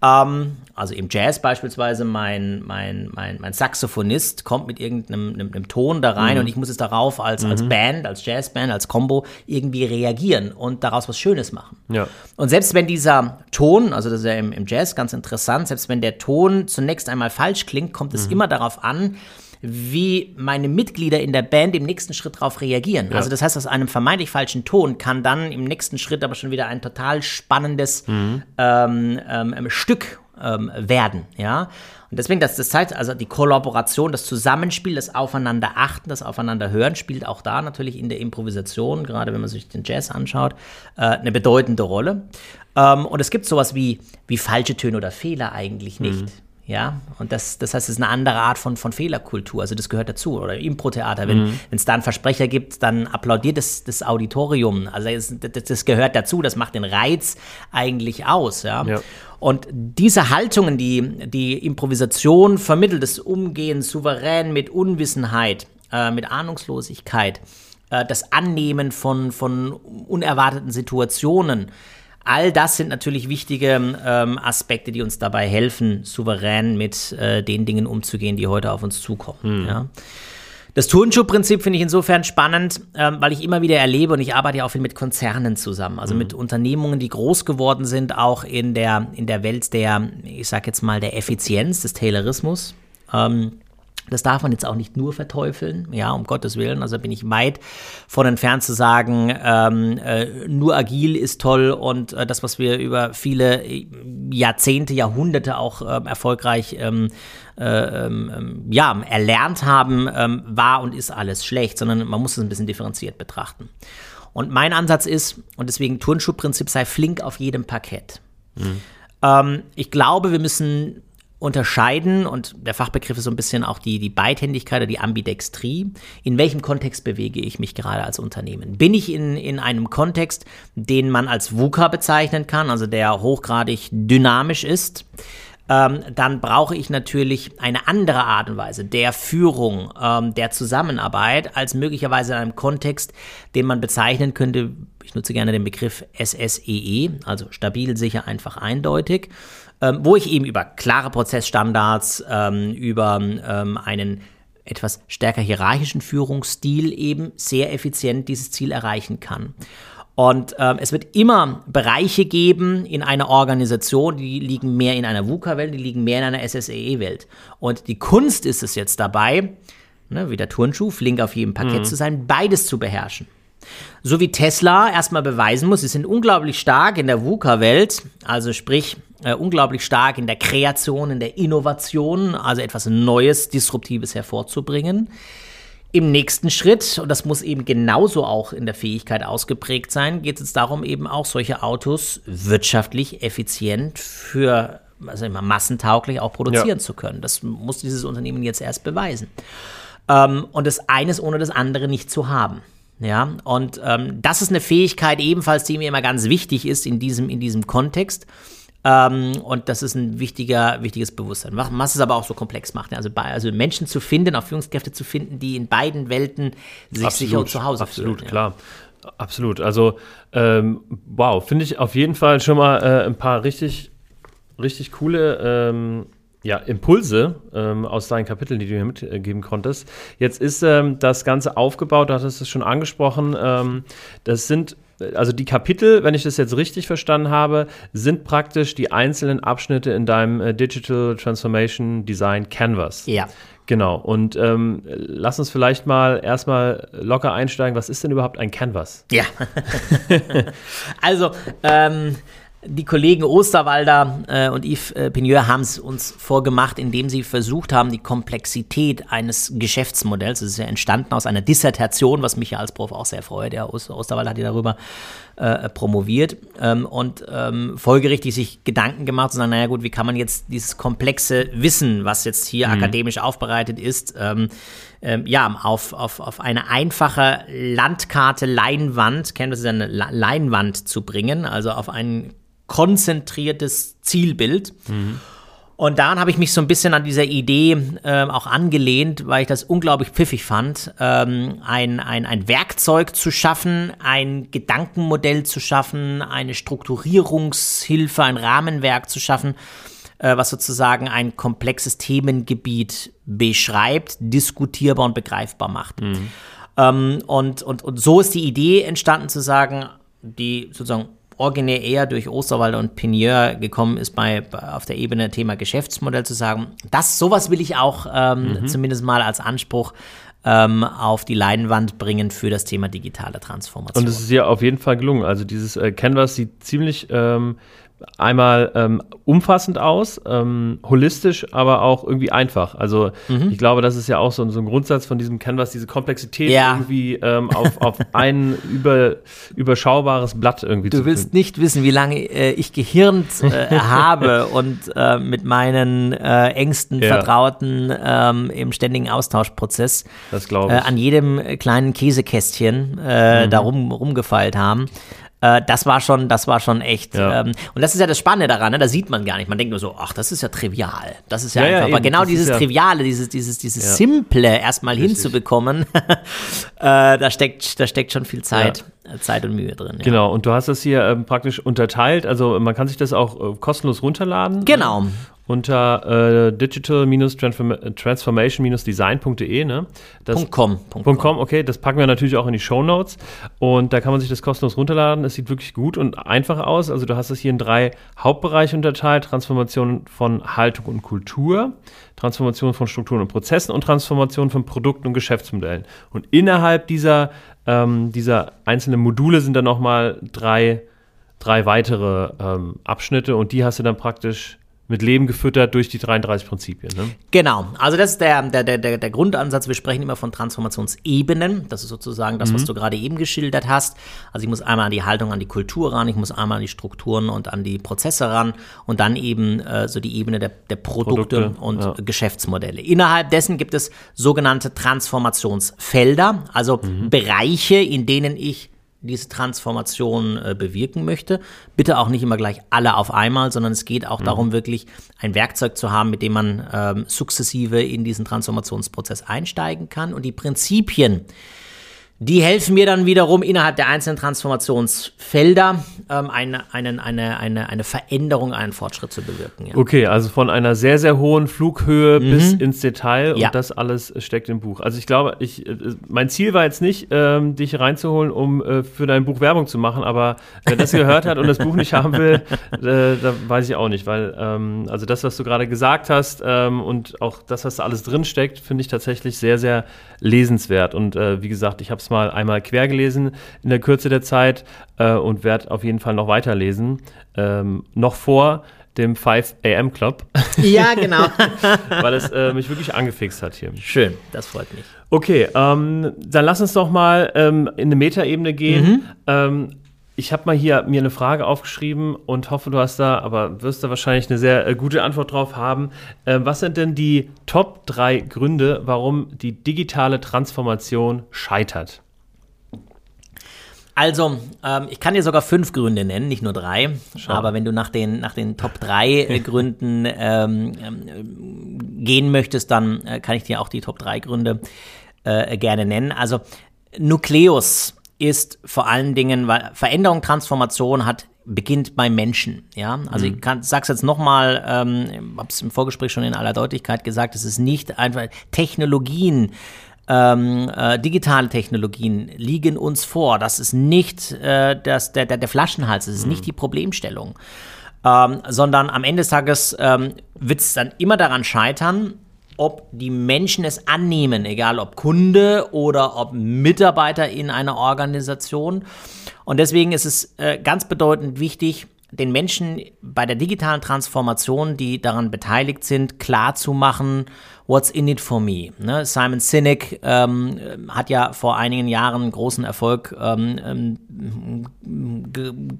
Speaker 2: ähm, also im Jazz beispielsweise, mein, mein, mein, mein Saxophonist kommt mit irgendeinem einem, einem Ton da rein mhm. und ich muss es darauf als, mhm. als Band, als Jazzband, als Combo irgendwie reagieren und daraus was Schönes machen. Ja. Und selbst wenn dieser Ton, also das ist ja im, im Jazz ganz interessant, selbst wenn der Ton zunächst einmal falsch klingt, kommt es mhm. immer darauf an, wie meine Mitglieder in der Band im nächsten Schritt darauf reagieren. Ja. Also das heißt, aus einem vermeintlich falschen Ton kann dann im nächsten Schritt aber schon wieder ein total spannendes mhm. ähm, ähm, Stück ähm, werden, ja. Und deswegen, das, das zeigt, also die Kollaboration, das Zusammenspiel, das Aufeinanderachten, das Aufeinanderhören spielt auch da natürlich in der Improvisation, gerade wenn man sich den Jazz anschaut, äh, eine bedeutende Rolle. Ähm, und es gibt sowas wie, wie falsche Töne oder Fehler eigentlich nicht. Mhm. Ja, und das, das heißt, es ist eine andere Art von, von Fehlerkultur. Also das gehört dazu. Oder Impro-Theater, wenn mhm. es da einen Versprecher gibt, dann applaudiert das, das Auditorium. Also das, das, gehört dazu, das macht den Reiz eigentlich aus. Ja. ja. Und diese Haltungen, die die Improvisation vermittelt, das Umgehen souverän mit Unwissenheit, äh, mit Ahnungslosigkeit, äh, das Annehmen von, von unerwarteten Situationen, All das sind natürlich wichtige ähm, Aspekte, die uns dabei helfen, souverän mit äh, den Dingen umzugehen, die heute auf uns zukommen. Hm. Ja. Das Turnschuhprinzip finde ich insofern spannend, ähm, weil ich immer wieder erlebe und ich arbeite ja auch viel mit Konzernen zusammen, also mhm. mit Unternehmungen, die groß geworden sind, auch in der, in der Welt der, ich sag jetzt mal, der Effizienz, des Taylorismus. Ähm, das darf man jetzt auch nicht nur verteufeln, ja, um Gottes Willen. Also bin ich weit von entfernt zu sagen, ähm, äh, nur agil ist toll und äh, das, was wir über viele Jahrzehnte, Jahrhunderte auch äh, erfolgreich ähm, äh, ähm, ja, erlernt haben, ähm, war und ist alles schlecht, sondern man muss es ein bisschen differenziert betrachten. Und mein Ansatz ist, und deswegen Turnschuhprinzip sei flink auf jedem Parkett. Mhm. Ähm, ich glaube, wir müssen unterscheiden, und der Fachbegriff ist so ein bisschen auch die, die Beidhändigkeit oder die Ambidextrie. In welchem Kontext bewege ich mich gerade als Unternehmen? Bin ich in, in einem Kontext, den man als VUCA bezeichnen kann, also der hochgradig dynamisch ist? Ähm, dann brauche ich natürlich eine andere Art und Weise der Führung, ähm, der Zusammenarbeit, als möglicherweise in einem Kontext, den man bezeichnen könnte, ich nutze gerne den Begriff SSEE, e, also stabil, sicher, einfach, eindeutig ähm, wo ich eben über klare Prozessstandards, ähm, über ähm, einen etwas stärker hierarchischen Führungsstil eben sehr effizient dieses Ziel erreichen kann. Und ähm, es wird immer Bereiche geben in einer Organisation, die liegen mehr in einer VUCA-Welt, die liegen mehr in einer SSEE-Welt. Und die Kunst ist es jetzt dabei, ne, wie der Turnschuh, flink auf jedem Parkett zu sein, beides zu beherrschen. So wie Tesla erstmal beweisen muss, sie sind unglaublich stark in der VUCA-Welt, also sprich äh, unglaublich stark in der Kreation, in der Innovation, also etwas Neues, Disruptives hervorzubringen. Im nächsten Schritt, und das muss eben genauso auch in der Fähigkeit ausgeprägt sein, geht es darum, eben auch solche Autos wirtschaftlich effizient für also immer massentauglich auch produzieren
Speaker 1: Ja.
Speaker 2: zu können. Das muss dieses Unternehmen jetzt erst beweisen. Ähm, und das eines ohne das andere nicht zu haben. Ja, und ähm, das ist eine Fähigkeit ebenfalls, die mir immer ganz wichtig ist in diesem, in diesem Kontext. Ähm, und das ist ein wichtiger, wichtiges Bewusstsein. Was, es aber auch so komplex macht. ne? Also, bei, also Menschen zu finden, auch Führungskräfte zu finden, die in beiden Welten sich sicher und zu Hause
Speaker 1: absolut,
Speaker 2: fühlen.
Speaker 1: klar. Absolut. Also, ähm, wow, finde ich auf jeden Fall schon mal äh, ein paar richtig, richtig coole ähm, ja, Impulse ähm, aus deinen Kapiteln, die du hier mitgeben konntest. Jetzt ist ähm, das Ganze aufgebaut, du hattest es schon angesprochen. Ähm, das sind, also die Kapitel, wenn ich das jetzt richtig verstanden habe, sind praktisch die einzelnen Abschnitte in deinem äh, Digital Transformation Design Canvas.
Speaker 2: Ja.
Speaker 1: Genau. Und ähm, lass uns vielleicht mal erstmal locker einsteigen. Was ist denn überhaupt ein Canvas?
Speaker 2: Ja. also, ähm, die Kollegen Osterwalder äh, und Yves äh, Pigneur haben es uns vorgemacht, indem sie versucht haben, die Komplexität eines Geschäftsmodells, das ist ja entstanden aus einer Dissertation, was mich ja als Prof auch sehr freut. Der Oster Osterwalder hat ja darüber äh, promoviert ähm, und ähm, folgerichtig sich Gedanken gemacht zu sagen, naja gut, wie kann man jetzt dieses komplexe Wissen, was jetzt hier akademisch aufbereitet ist, ähm, ähm, ja, auf, auf, auf eine einfache Landkarte, Leinwand, Canvas ist ja eine Leinwand zu bringen, also auf ein konzentriertes Zielbild. Und daran habe ich mich so ein bisschen an dieser Idee ähm, auch angelehnt, weil ich das unglaublich pfiffig fand, ähm, ein, ein, ein Werkzeug zu schaffen, ein Gedankenmodell zu schaffen, eine Strukturierungshilfe, ein Rahmenwerk zu schaffen, äh, was sozusagen ein komplexes Themengebiet beschreibt, diskutierbar und begreifbar macht. Ähm, und, und, und so ist die Idee entstanden zu sagen, die sozusagen originär eher durch Osterwalder und Pigneur gekommen ist bei, bei auf der Ebene Thema Geschäftsmodell zu sagen, das sowas will ich auch ähm, zumindest mal als Anspruch ähm, auf die Leinwand bringen für das Thema digitale Transformation.
Speaker 1: Und es ist ja auf jeden Fall gelungen. Also dieses äh, Canvas sieht ziemlich ähm, einmal ähm, umfassend aus, ähm, holistisch, aber auch irgendwie einfach. Also
Speaker 2: Mhm.
Speaker 1: ich glaube, das ist ja auch so, so ein Grundsatz von diesem Canvas, diese Komplexität
Speaker 2: Ja.
Speaker 1: irgendwie ähm, auf, auf ein über, überschaubares Blatt irgendwie
Speaker 2: Du
Speaker 1: zu
Speaker 2: willst
Speaker 1: finden.
Speaker 2: nicht wissen, wie lange äh, ich gehirnt äh, habe und äh, mit meinen äh, engsten
Speaker 1: Ja.
Speaker 2: Vertrauten ähm, im ständigen Austauschprozess äh, an jedem kleinen Käsekästchen äh, da rum, rumgefeilt haben. Äh, das war schon, das war schon echt.
Speaker 1: Ja.
Speaker 2: Ähm, und das ist ja das Spannende daran, ne? da sieht man gar nicht. Man denkt nur so, ach, das ist ja trivial. Das ist ja,
Speaker 1: Ja, ja,
Speaker 2: einfach. Aber genau
Speaker 1: Das ist
Speaker 2: dieses
Speaker 1: ja-
Speaker 2: Triviale, dieses, dieses, dieses
Speaker 1: Ja.
Speaker 2: Simple erstmal hinzubekommen, äh, da steckt, da steckt schon viel Zeit, Zeit und Mühe drin. Ja.
Speaker 1: Genau, und du hast das hier ähm, praktisch unterteilt. Also man kann sich das auch äh, kostenlos runterladen.
Speaker 2: Genau.
Speaker 1: Unter äh, digital-transformation-design.de, ne? Das,
Speaker 2: Punkt com. Punkt
Speaker 1: Punkt .com, okay, das packen wir natürlich auch in die Show Notes und da kann man sich das kostenlos runterladen. Es sieht wirklich gut und einfach aus. Also du hast es hier in drei Hauptbereiche unterteilt: Transformation von Haltung und Kultur, Transformation von Strukturen und Prozessen und Transformation von Produkten und Geschäftsmodellen. Und innerhalb dieser, ähm, dieser einzelnen Module sind dann nochmal drei, drei weitere ähm, Abschnitte und die hast du dann praktisch mit Leben gefüttert durch die 33 Prinzipien. Ne?
Speaker 2: Genau, also das ist der, der, der, der, Grundansatz. Wir sprechen immer von Transformationsebenen. Das ist sozusagen das, was du gerade eben geschildert hast. Also ich muss einmal an die Haltung, an die Kultur ran, ich muss einmal an die Strukturen und an die Prozesse ran und dann eben äh, so die Ebene der, der Produkte,
Speaker 1: Produkte,
Speaker 2: und
Speaker 1: ja.
Speaker 2: Geschäftsmodelle. Innerhalb dessen gibt es sogenannte Transformationsfelder, also Bereiche, in denen ich diese Transformation äh, bewirken möchte. Bitte auch nicht immer gleich alle auf einmal, sondern es geht auch darum, wirklich ein Werkzeug zu haben, mit dem man ähm, sukzessive in diesen Transformationsprozess einsteigen kann. Und die Prinzipien, Die helfen mir dann wiederum innerhalb der einzelnen Transformationsfelder ähm, eine, eine, eine, eine, eine Veränderung, einen Fortschritt zu bewirken.
Speaker 1: Ja. Okay, also von einer sehr, sehr hohen Flughöhe mhm. bis ins Detail ja. und das alles steckt im Buch. Also ich glaube, ich, äh, mein Ziel war jetzt nicht, ähm, dich reinzuholen, um äh, für dein Buch Werbung zu machen, aber wer das gehört hat und das Buch nicht haben will, äh, da weiß ich auch nicht, weil ähm, also das, was du gerade gesagt hast ähm, und auch das, was da alles drin steckt, finde ich tatsächlich sehr, sehr lesenswert. Und äh, wie gesagt, ich habe es mal einmal quer gelesen in der Kürze der Zeit äh, und werde auf jeden Fall noch weiterlesen. Ähm, noch vor dem 5 AM Club.
Speaker 2: Ja, genau.
Speaker 1: Weil es äh, mich wirklich angefixt hat hier.
Speaker 2: Schön, das freut mich.
Speaker 1: Okay, ähm, dann lass uns doch mal ähm, in eine Metaebene gehen. Mhm. Ähm, ich habe mal hier mir eine Frage aufgeschrieben und hoffe, du hast da, aber wirst da wahrscheinlich eine sehr äh, gute Antwort drauf haben. Äh, was sind denn die Top 3 Gründe, warum die digitale Transformation scheitert?
Speaker 2: Also, ähm, ich kann dir sogar fünf Gründe nennen, nicht nur drei. Schau. Aber wenn du nach den, nach den Top drei äh, Gründen ähm, ähm, gehen möchtest, dann kann ich dir auch die Top drei Gründe gerne nennen. Also, Nukleus ist vor allen Dingen, weil Veränderung, Transformation hat beginnt beim Menschen. Ja, also mhm. ich kann, sag's jetzt nochmal, ähm, habe es im Vorgespräch schon in aller Deutlichkeit gesagt, es ist nicht einfach Technologien. Ähm, äh, digitale Technologien liegen uns vor. Das ist nicht äh, das, der, der, der Flaschenhals, das ist mhm. nicht die Problemstellung. Ähm, sondern am Ende des Tages ähm, wird es dann immer daran scheitern, ob die Menschen es annehmen, egal ob Kunde oder ob Mitarbeiter in einer Organisation. Und deswegen ist es äh, ganz bedeutend wichtig, den Menschen bei der digitalen Transformation, die daran beteiligt sind, klar zu What's in it for me? Ne? Simon Sinek ähm, hat ja vor einigen Jahren großen Erfolg ähm, ähm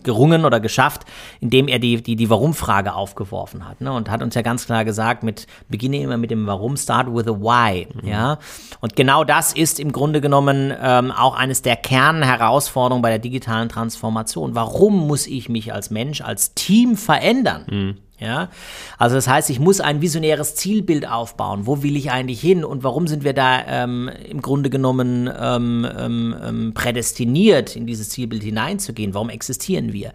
Speaker 2: gerungen oder geschafft, indem er die, die, die Warum-Frage aufgeworfen hat. Ne? Und hat uns ja ganz klar gesagt, mit, beginne immer mit dem Warum, start with a why. Mhm. Ja? Und genau das ist im Grunde genommen ähm, auch eines der Kernherausforderungen bei der digitalen Transformation. Warum muss ich mich als Mensch, als Team verändern? Mhm. Ja, also das heißt, ich muss ein visionäres Zielbild aufbauen. Wo will ich eigentlich hin und warum sind wir da ähm, im Grunde genommen ähm, ähm, ähm, prädestiniert, in dieses Zielbild hineinzugehen? Warum existieren wir?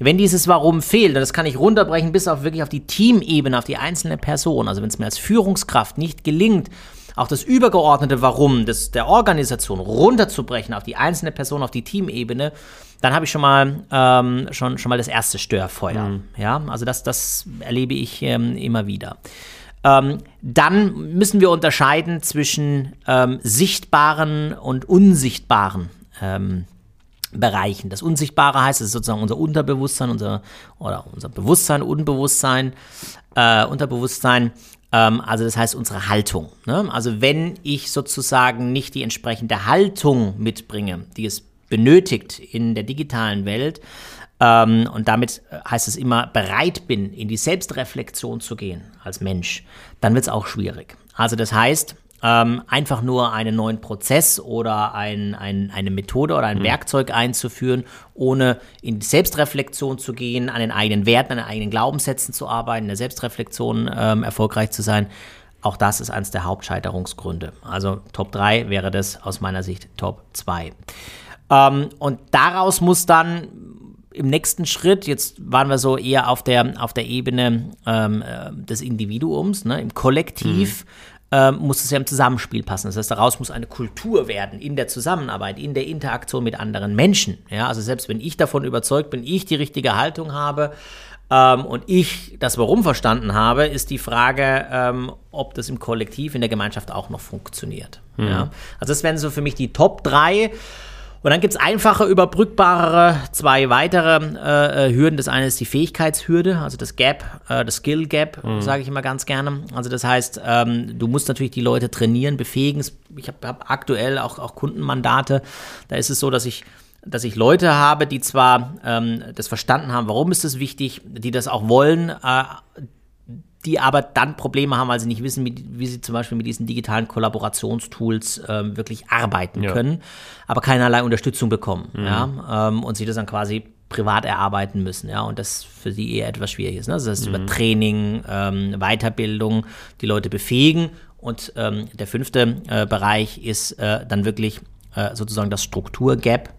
Speaker 2: Wenn dieses Warum fehlt, und das kann ich runterbrechen bis auf wirklich auf die Teamebene, auf die einzelne Person. Also wenn es mir als Führungskraft nicht gelingt, auch das übergeordnete Warum des, der Organisation runterzubrechen auf die einzelne Person, auf die Teamebene, dann habe ich schon mal, ähm, schon, schon mal das erste Störfeuer. Mhm. Ja, also das, das erlebe ich ähm, immer wieder. Ähm, dann müssen wir unterscheiden zwischen ähm, sichtbaren und unsichtbaren ähm, Bereichen. Das Unsichtbare heißt, es ist sozusagen unser Unterbewusstsein, unser oder unser Bewusstsein, Unbewusstsein, äh, Unterbewusstsein. Ähm, also das heißt unsere Haltung. Ne? Also wenn ich sozusagen nicht die entsprechende Haltung mitbringe, die es benötigt in der digitalen Welt, ähm, und damit heißt es immer, bereit bin, in die Selbstreflexion zu gehen als Mensch, dann wird es auch schwierig. Also das heißt, ähm, einfach nur einen neuen Prozess oder ein, ein, eine Methode oder ein mhm. Werkzeug einzuführen, ohne in die Selbstreflexion zu gehen, an den eigenen Werten, an den eigenen Glaubenssätzen zu arbeiten, in der Selbstreflexion ähm, erfolgreich zu sein. Auch das ist eines der Hauptscheiterungsgründe. Also Top 3 wäre das aus meiner Sicht Top 2. Ähm, und daraus muss dann im nächsten Schritt, jetzt waren wir so eher auf der, auf der Ebene ähm, äh, des Individuums, ne, im Kollektiv. Mhm. Ähm, muss es ja im Zusammenspiel passen. Das heißt, daraus muss eine Kultur werden in der Zusammenarbeit, in der Interaktion mit anderen Menschen. Ja, also selbst wenn ich davon überzeugt bin, ich die richtige Haltung habe, ähm, und ich das Warum verstanden habe, ist die Frage, ähm, ob das im Kollektiv, in der Gemeinschaft auch noch funktioniert. Mhm. Ja? Also das wären so für mich die Top 3 und dann gibt es einfache, überbrückbare zwei weitere äh, äh, Hürden. Das eine ist die Fähigkeitshürde, also das Gap, äh, das Skill Gap, mhm. sage ich immer ganz gerne. Also das heißt, ähm, du musst natürlich die Leute trainieren, befähigen. Ich habe hab aktuell auch, auch Kundenmandate. Da ist es so, dass ich dass ich Leute habe, die zwar ähm, das verstanden haben, warum ist das wichtig, die das auch wollen, äh, die aber dann Probleme haben, weil sie nicht wissen, wie, sie zum Beispiel mit diesen digitalen Kollaborationstools ähm, wirklich arbeiten ja. können, aber keinerlei Unterstützung bekommen. Mhm. Ja, ähm, und sie das dann quasi privat erarbeiten müssen, ja, und das für sie eher etwas schwierig ist. Ne? Das heißt, mhm. über Training, ähm, Weiterbildung die Leute befähigen. Und ähm, der fünfte äh, Bereich ist äh, dann wirklich äh, sozusagen das Strukturgap.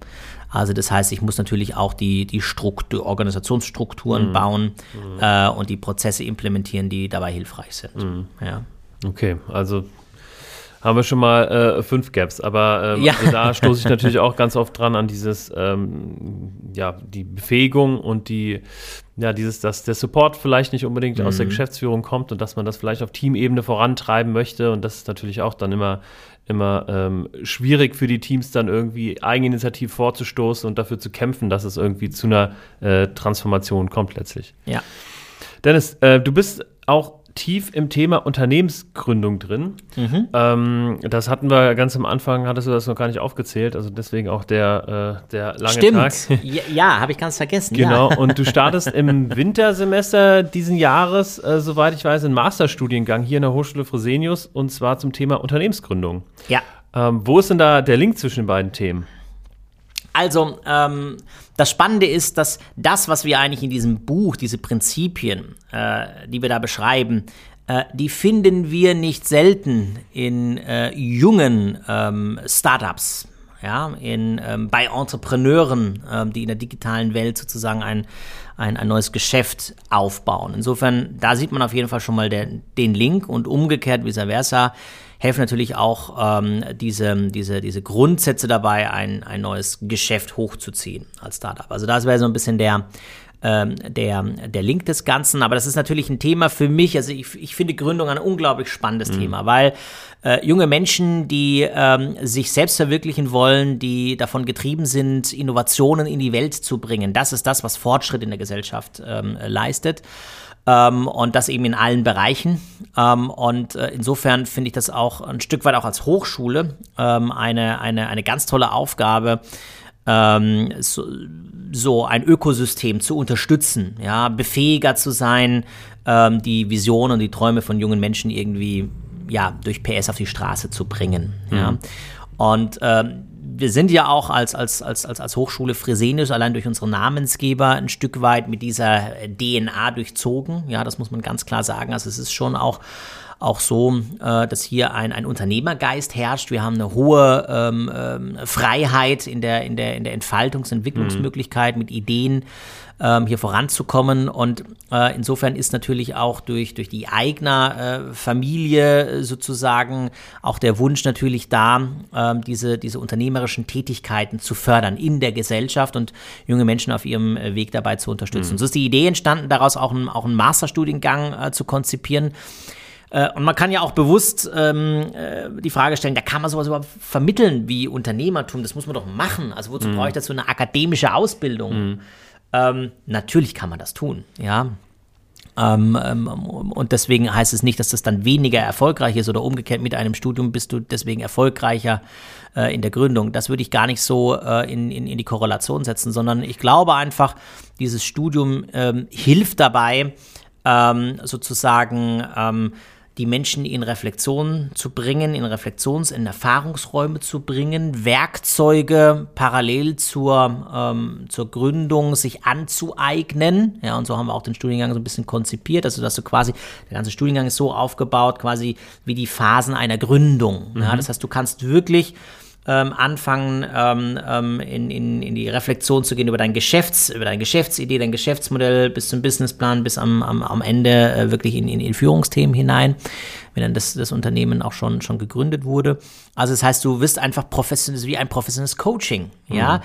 Speaker 2: Also das heißt, ich muss natürlich auch die, die Struktur, Organisationsstrukturen mhm. bauen mhm. Äh, und die Prozesse implementieren, die dabei hilfreich sind. Mhm. Ja.
Speaker 1: Okay, also haben wir schon mal äh, fünf Gaps, aber ähm, ja. also da stoße ich natürlich auch ganz oft dran an dieses, ähm, ja, die Befähigung und die, ja, dieses, dass der Support vielleicht nicht unbedingt mhm. aus der mhm. Geschäftsführung kommt und dass man das vielleicht auf Teamebene vorantreiben möchte und das ist natürlich auch dann immer immer ähm, schwierig für die Teams dann irgendwie eigeninitiativ vorzustoßen und dafür zu kämpfen, dass es irgendwie zu einer äh, Transformation kommt letztlich.
Speaker 2: Ja.
Speaker 1: Dennis, äh, du bist auch tief im Thema Unternehmensgründung drin. Mhm. Ähm, das hatten wir ganz am Anfang, hattest du das noch gar nicht aufgezählt, also deswegen auch der, äh, der lange
Speaker 2: Stimmt.
Speaker 1: Tag.
Speaker 2: Ja, ja habe ich ganz vergessen.
Speaker 1: Genau,
Speaker 2: ja.
Speaker 1: und du startest im Wintersemester diesen Jahres, äh, soweit ich weiß, einen Masterstudiengang hier in der Hochschule Fresenius und zwar zum Thema Unternehmensgründung.
Speaker 2: Ja.
Speaker 1: Ähm, wo ist denn da der Link zwischen den beiden Themen?
Speaker 2: Also, ähm, das Spannende ist, dass das, was wir eigentlich in diesem Buch, diese Prinzipien, äh, die wir da beschreiben, äh, die finden wir nicht selten in äh, jungen ähm, Startups. Ja, in, ähm, bei Entrepreneuren, ähm, die in der digitalen Welt sozusagen ein, ein, ein neues Geschäft aufbauen. Insofern, da sieht man auf jeden Fall schon mal der, den Link und umgekehrt vice versa helfen natürlich auch ähm, diese, diese, diese Grundsätze dabei, ein, ein neues Geschäft hochzuziehen als Startup. Also das wäre so ein bisschen der, ähm, der, der Link des Ganzen. Aber das ist natürlich ein Thema für mich. Also ich, ich finde Gründung ein unglaublich spannendes mhm. Thema, weil äh, junge Menschen, die ähm, sich selbst verwirklichen wollen, die davon getrieben sind, Innovationen in die Welt zu bringen, das ist das, was Fortschritt in der Gesellschaft ähm, leistet. Ähm, und das eben in allen Bereichen. Ähm, und äh, insofern finde ich das auch ein Stück weit auch als Hochschule ähm, eine, eine, eine ganz tolle Aufgabe, ähm, so, so, ein Ökosystem zu unterstützen, ja, befähiger zu sein, ähm, die Visionen und die Träume von jungen Menschen irgendwie ja, durch PS auf die Straße zu bringen. Mhm. Ja. Und ähm, wir sind ja auch als, als, als, als, als Hochschule Fresenius allein durch unsere Namensgeber ein Stück weit mit dieser DNA durchzogen. Ja, das muss man ganz klar sagen. Also es ist schon auch auch so, äh, dass hier ein, ein Unternehmergeist herrscht. Wir haben eine hohe ähm, ähm, Freiheit in der, in der, in der Entfaltungs- und Entwicklungsmöglichkeit mhm. mit Ideen ähm, hier voranzukommen. Und äh, insofern ist natürlich auch durch, durch die eigene äh, Familie sozusagen auch der Wunsch natürlich da, äh, diese, diese unternehmerischen Tätigkeiten zu fördern in der Gesellschaft und junge Menschen auf ihrem äh, Weg dabei zu unterstützen. Mhm. So ist die Idee entstanden, daraus auch, ein, auch einen Masterstudiengang äh, zu konzipieren. Äh, und man kann ja auch bewusst ähm, äh, die Frage stellen, da kann man sowas überhaupt vermitteln wie Unternehmertum, das muss man doch machen. Also wozu mhm. brauche ich dazu eine akademische Ausbildung? Mhm. Ähm, natürlich kann man das tun, ja. Ähm, ähm, und deswegen heißt es nicht, dass das dann weniger erfolgreich ist oder umgekehrt mit einem Studium bist du deswegen erfolgreicher äh, in der Gründung. Das würde ich gar nicht so äh, in, in, in, die Korrelation setzen, sondern ich glaube einfach, dieses Studium ähm, hilft dabei, ähm, sozusagen ähm, die Menschen in Reflexion zu bringen, in Reflexions-, in Erfahrungsräume zu bringen, Werkzeuge parallel zur, ähm, zur Gründung sich anzueignen. Ja, und so haben wir auch den Studiengang so ein bisschen konzipiert, also dass du quasi, der ganze Studiengang ist so aufgebaut, quasi wie die Phasen einer Gründung. Mhm. Ja, das heißt, du kannst wirklich ähm, anfangen, ähm, ähm, in, in, in die Reflexion zu gehen über dein Geschäfts, über deine Geschäftsidee, dein Geschäftsmodell bis zum Businessplan, bis am, am, am Ende äh, wirklich in, in, in Führungsthemen hinein, wenn dann das, das Unternehmen auch schon, schon gegründet wurde. Also das heißt, du wirst einfach professionell, wie ein professionelles Coaching, ja, mhm.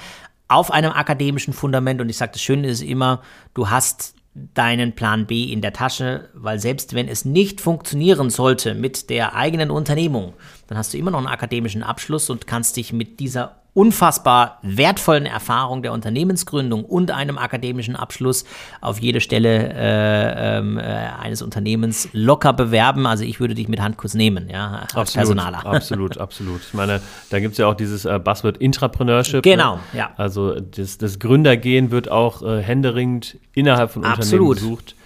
Speaker 2: auf einem akademischen Fundament. Und ich sage, das Schöne ist immer, du hast deinen Plan B in der Tasche, weil selbst wenn es nicht funktionieren sollte mit der eigenen Unternehmung, dann hast du immer noch einen akademischen Abschluss und kannst dich mit dieser unfassbar wertvollen Erfahrung der Unternehmensgründung und einem akademischen Abschluss auf jede Stelle äh, ähm, äh, eines Unternehmens locker bewerben. Also ich würde dich mit Handkuss nehmen, ja,
Speaker 1: als absolut, Personaler. Absolut, absolut. Ich meine, da gibt es ja auch dieses äh, Buzzword Intrapreneurship.
Speaker 2: Genau,
Speaker 1: ne?
Speaker 2: ja.
Speaker 1: Also das, das Gründergehen wird auch äh, händeringend innerhalb von Unternehmen gesucht.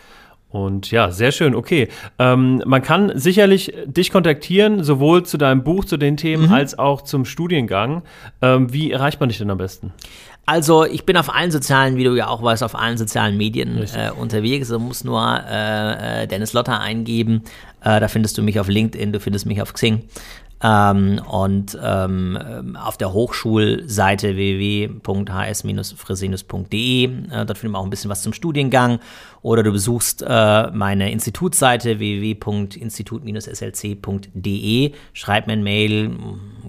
Speaker 1: Und ja, sehr schön, okay. Ähm, man kann sicherlich dich kontaktieren, sowohl zu deinem Buch, zu den Themen, mhm. als auch zum Studiengang. Ähm, wie erreicht man dich denn am besten?
Speaker 2: Also ich bin auf allen sozialen, wie du ja auch weißt, auf allen sozialen Medien äh, unterwegs. Du musst nur äh, äh, Dennis Lotter eingeben. Äh, da findest du mich auf LinkedIn, du findest mich auf Xing. Ähm, und ähm, auf der Hochschulseite www.hs-fresinus.de, äh, dort finden wir auch ein bisschen was zum Studiengang. Oder du besuchst äh, meine Institutsseite www.institut-slc.de, schreib mir ein Mail,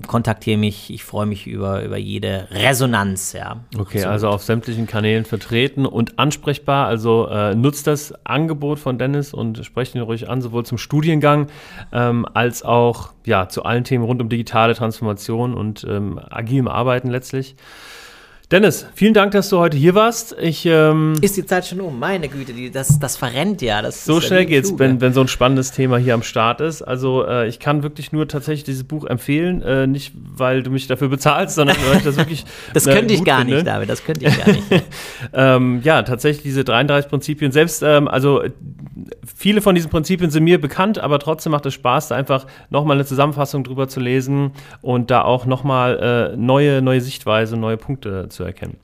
Speaker 2: kontaktiere mich. Ich freue mich über, über jede Resonanz. Ja.
Speaker 1: Okay, so. also auf sämtlichen Kanälen vertreten und ansprechbar. Also äh, nutzt das Angebot von Dennis und sprecht ihn ruhig an, sowohl zum Studiengang ähm, als auch ja, zu allen Themen rund um digitale Transformation und ähm, agilem Arbeiten letztlich. Dennis, vielen Dank, dass du heute hier warst. Ich, ähm,
Speaker 2: ist die Zeit schon um? Meine Güte, die, das, das verrennt ja. Das
Speaker 1: so schnell geht's, wenn, wenn so ein spannendes Thema hier am Start ist. Also äh, ich kann wirklich nur tatsächlich dieses Buch empfehlen, äh, nicht weil du mich dafür bezahlst, sondern weil ich das wirklich.
Speaker 2: das äh, könnte ich gar finde. nicht, David. Das könnte ich gar nicht.
Speaker 1: ähm, ja, tatsächlich diese 33 Prinzipien. Selbst, ähm, also viele von diesen Prinzipien sind mir bekannt, aber trotzdem macht es Spaß, da einfach nochmal eine Zusammenfassung drüber zu lesen und da auch nochmal äh, neue, neue Sichtweise, neue Punkte zu zu erkennen.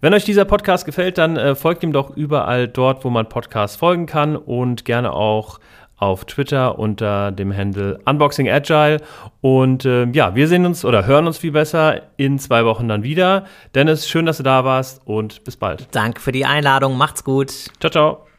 Speaker 1: Wenn euch dieser Podcast gefällt, dann äh, folgt ihm doch überall dort, wo man Podcasts folgen kann und gerne auch auf Twitter unter dem Handle Unboxing Agile. Und äh, ja, wir sehen uns oder hören uns viel besser in zwei Wochen dann wieder. Dennis, schön, dass du da warst und bis bald.
Speaker 2: Danke für die Einladung. Macht's gut.
Speaker 1: Ciao, ciao.